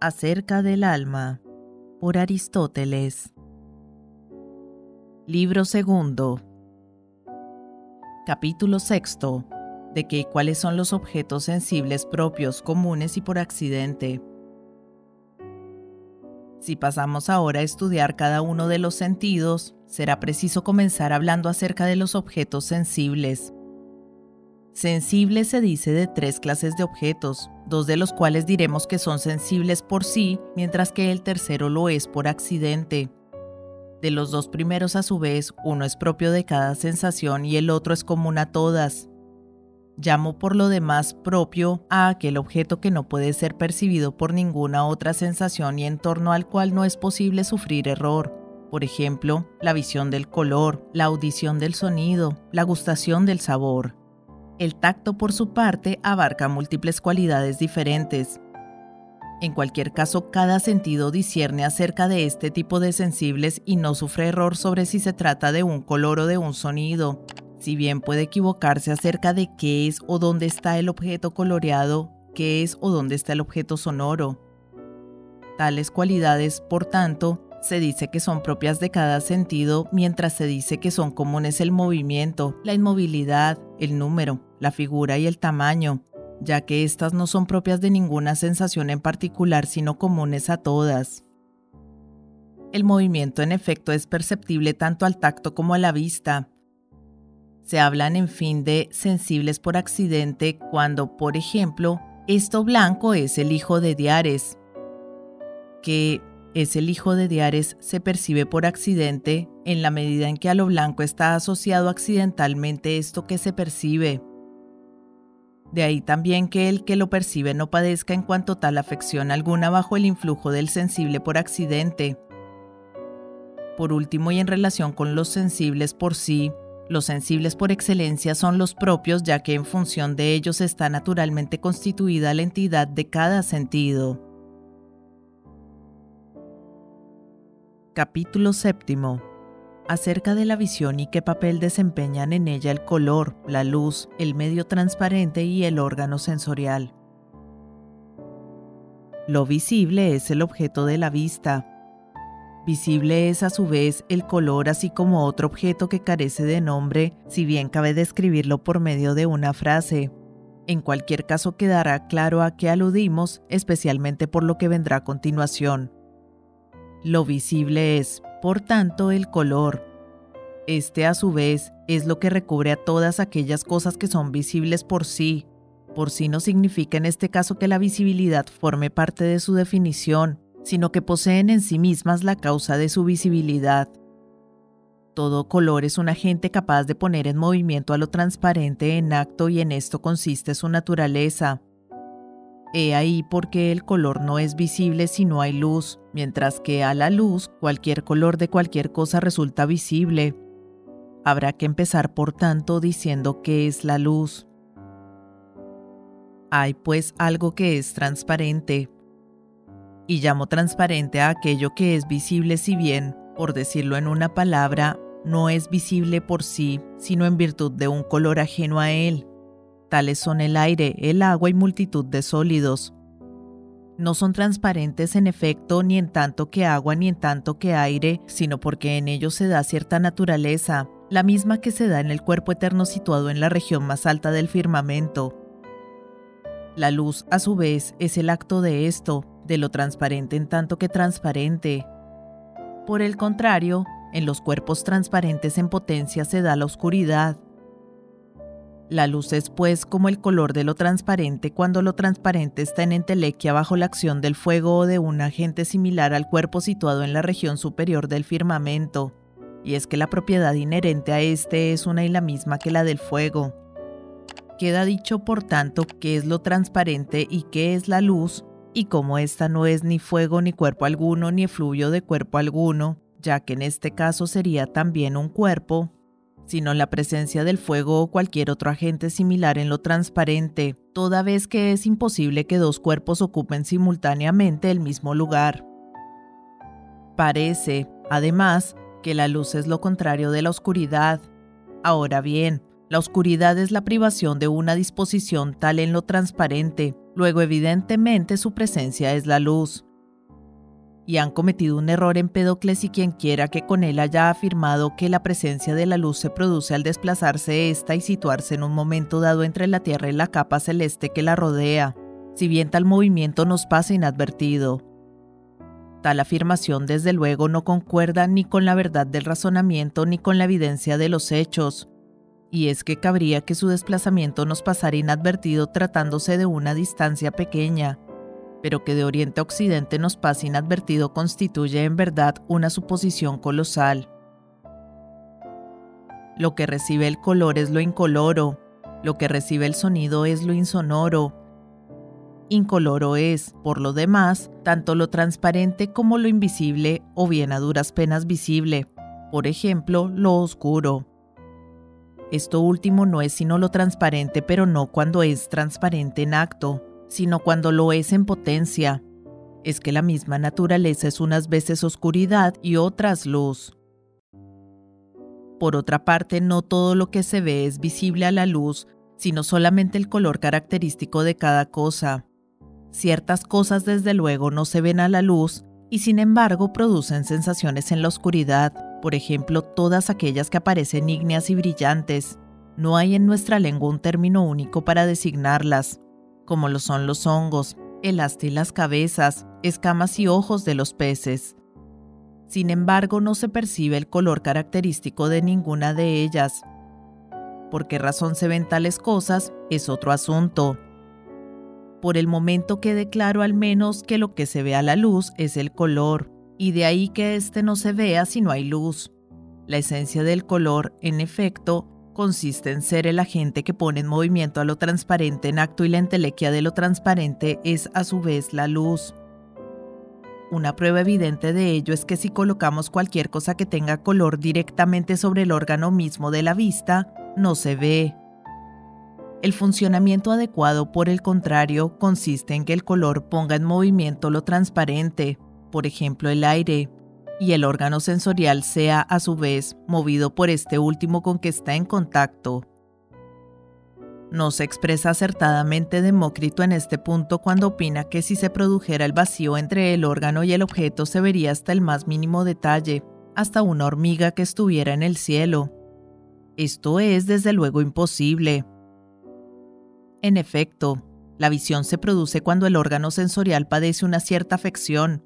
Acerca del alma, por Aristóteles. Libro segundo. Capítulo sexto. De que cuáles son los objetos sensibles propios, comunes y por accidente. Si pasamos ahora a estudiar cada uno de los sentidos, será preciso comenzar hablando acerca de los objetos sensibles. Sensible se dice de tres clases de objetos, dos de los cuales diremos que son sensibles por sí, mientras que el tercero lo es por accidente. De los dos primeros a su vez, uno es propio de cada sensación y el otro es común a todas. Llamo por lo demás propio a aquel objeto que no puede ser percibido por ninguna otra sensación y en torno al cual no es posible sufrir error. Por ejemplo, la visión del color, la audición del sonido, la gustación del sabor. El tacto, por su parte, abarca múltiples cualidades diferentes. En cualquier caso, cada sentido discierne acerca de este tipo de sensibles y no sufre error sobre si se trata de un color o de un sonido. Si bien puede equivocarse acerca de qué es o dónde está el objeto coloreado, qué es o dónde está el objeto sonoro. Tales cualidades, por tanto, se dice que son propias de cada sentido, mientras se dice que son comunes el movimiento, la inmovilidad, el número, la figura y el tamaño, ya que éstas no son propias de ninguna sensación en particular, sino comunes a todas. El movimiento en efecto es perceptible tanto al tacto como a la vista. Se hablan en fin de sensibles por accidente cuando, por ejemplo, esto blanco es el hijo de Diares, que es el hijo de Diares se percibe por accidente en la medida en que a lo blanco está asociado accidentalmente esto que se percibe. De ahí también que el que lo percibe no padezca en cuanto tal afección alguna bajo el influjo del sensible por accidente. Por último, y en relación con los sensibles por sí, los sensibles por excelencia son los propios ya que en función de ellos está naturalmente constituida la entidad de cada sentido. Capítulo séptimo acerca de la visión y qué papel desempeñan en ella el color, la luz, el medio transparente y el órgano sensorial. Lo visible es el objeto de la vista. Visible es a su vez el color así como otro objeto que carece de nombre, si bien cabe describirlo por medio de una frase. En cualquier caso quedará claro a qué aludimos, especialmente por lo que vendrá a continuación. Lo visible es, por tanto, el color. Este a su vez es lo que recubre a todas aquellas cosas que son visibles por sí. Por sí no significa en este caso que la visibilidad forme parte de su definición, sino que poseen en sí mismas la causa de su visibilidad. Todo color es un agente capaz de poner en movimiento a lo transparente en acto y en esto consiste su naturaleza. He ahí porque el color no es visible si no hay luz, mientras que a la luz cualquier color de cualquier cosa resulta visible. Habrá que empezar por tanto diciendo qué es la luz. Hay pues algo que es transparente. Y llamo transparente a aquello que es visible si bien, por decirlo en una palabra, no es visible por sí, sino en virtud de un color ajeno a él. Tales son el aire, el agua y multitud de sólidos. No son transparentes en efecto ni en tanto que agua ni en tanto que aire, sino porque en ellos se da cierta naturaleza, la misma que se da en el cuerpo eterno situado en la región más alta del firmamento. La luz, a su vez, es el acto de esto, de lo transparente en tanto que transparente. Por el contrario, en los cuerpos transparentes en potencia se da la oscuridad, la luz es pues como el color de lo transparente cuando lo transparente está en entelequia bajo la acción del fuego o de un agente similar al cuerpo situado en la región superior del firmamento, y es que la propiedad inherente a este es una y la misma que la del fuego. Queda dicho, por tanto, qué es lo transparente y qué es la luz, y como ésta no es ni fuego ni cuerpo alguno ni efluvio de cuerpo alguno, ya que en este caso sería también un cuerpo, sino la presencia del fuego o cualquier otro agente similar en lo transparente, toda vez que es imposible que dos cuerpos ocupen simultáneamente el mismo lugar. Parece, además, que la luz es lo contrario de la oscuridad. Ahora bien, la oscuridad es la privación de una disposición tal en lo transparente, luego evidentemente su presencia es la luz, y han cometido un error Empédocles y quien quiera que con él haya afirmado que la presencia de la luz se produce al desplazarse ésta y situarse en un momento dado entre la Tierra y la capa celeste que la rodea, si bien tal movimiento nos pasa inadvertido. Tal afirmación desde luego no concuerda ni con la verdad del razonamiento ni con la evidencia de los hechos, y es que cabría que su desplazamiento nos pasara inadvertido tratándose de una distancia pequeña, pero que de oriente a occidente nos pase inadvertido constituye en verdad una suposición colosal. Lo que recibe el color es lo incoloro, lo que recibe el sonido es lo insonoro. Incoloro es, por lo demás, tanto lo transparente como lo invisible o bien a duras penas visible, por ejemplo, lo oscuro. Esto último no es sino lo transparente, pero no cuando es transparente en acto, sino cuando lo es en potencia. Es que la misma naturaleza es unas veces oscuridad y otras luz. Por otra parte, no todo lo que se ve es visible a la luz, sino solamente el color característico de cada cosa. Ciertas cosas desde luego no se ven a la luz y sin embargo producen sensaciones en la oscuridad, por ejemplo todas aquellas que aparecen ígneas y brillantes. No hay en nuestra lengua un término único para designarlas, como lo son los hongos, el asta y las cabezas, escamas y ojos de los peces. Sin embargo, no se percibe el color característico de ninguna de ellas. ¿Por qué razón se ven tales cosas? Es otro asunto. Por el momento quede claro al menos que lo que se ve a la luz es el color, y de ahí que éste no se vea si no hay luz. La esencia del color, en efecto, consiste en ser el agente que pone en movimiento a lo transparente en acto y la entelequia de lo transparente es a su vez la luz. Una prueba evidente de ello es que si colocamos cualquier cosa que tenga color directamente sobre el órgano mismo de la vista, no se ve. El funcionamiento adecuado, por el contrario, consiste en que el color ponga en movimiento lo transparente, por ejemplo el aire, y el órgano sensorial sea a su vez movido por este último con que está en contacto. No se expresa acertadamente Demócrito en este punto cuando opina que si se produjera el vacío entre el órgano y el objeto se vería hasta el más mínimo detalle, hasta una hormiga que estuviera en el cielo. Esto es desde luego imposible. En efecto, la visión se produce cuando el órgano sensorial padece una cierta afección.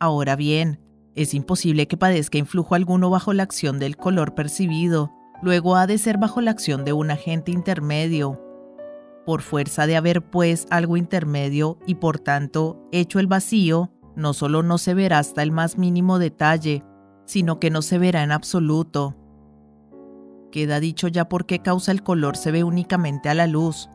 Ahora bien, es imposible que padezca influjo alguno bajo la acción del color percibido, luego ha de ser bajo la acción de un agente intermedio. Por fuerza de haber pues algo intermedio y por tanto hecho el vacío, no solo no se verá hasta el más mínimo detalle, sino que no se verá en absoluto. Queda dicho ya por qué causa el color se ve únicamente a la luz.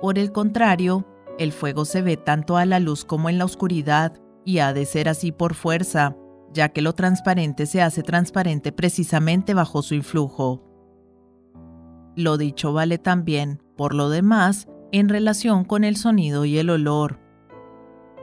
Por el contrario, el fuego se ve tanto a la luz como en la oscuridad, y ha de ser así por fuerza, ya que lo transparente se hace transparente precisamente bajo su influjo. Lo dicho vale también, por lo demás, en relación con el sonido y el olor.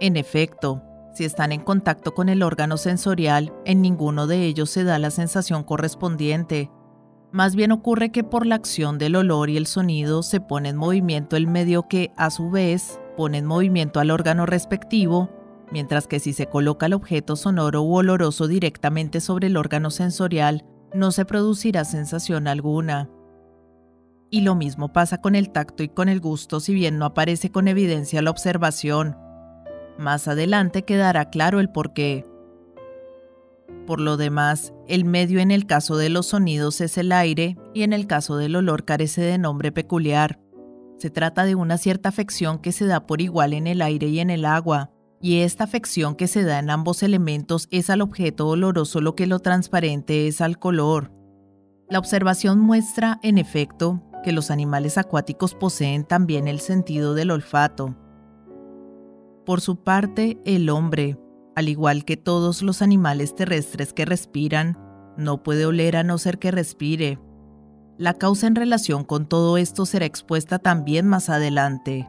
En efecto, si están en contacto con el órgano sensorial, en ninguno de ellos se da la sensación correspondiente. Más bien ocurre que por la acción del olor y el sonido se pone en movimiento el medio que, a su vez, pone en movimiento al órgano respectivo mientras que si se coloca el objeto sonoro u oloroso directamente sobre el órgano sensorial, no se producirá sensación alguna. Y lo mismo pasa con el tacto y con el gusto si bien no aparece con evidencia la observación. Más adelante quedará claro el porqué. Por lo demás, el medio en el caso de los sonidos es el aire y en el caso del olor carece de nombre peculiar. Se trata de una cierta afección que se da por igual en el aire y en el agua, y esta afección que se da en ambos elementos es al objeto oloroso lo que lo transparente es al color. La observación muestra, en efecto, que los animales acuáticos poseen también el sentido del olfato. Por su parte, el hombre, al igual que todos los animales terrestres que respiran, no puede oler a no ser que respire. La causa en relación con todo esto será expuesta también más adelante.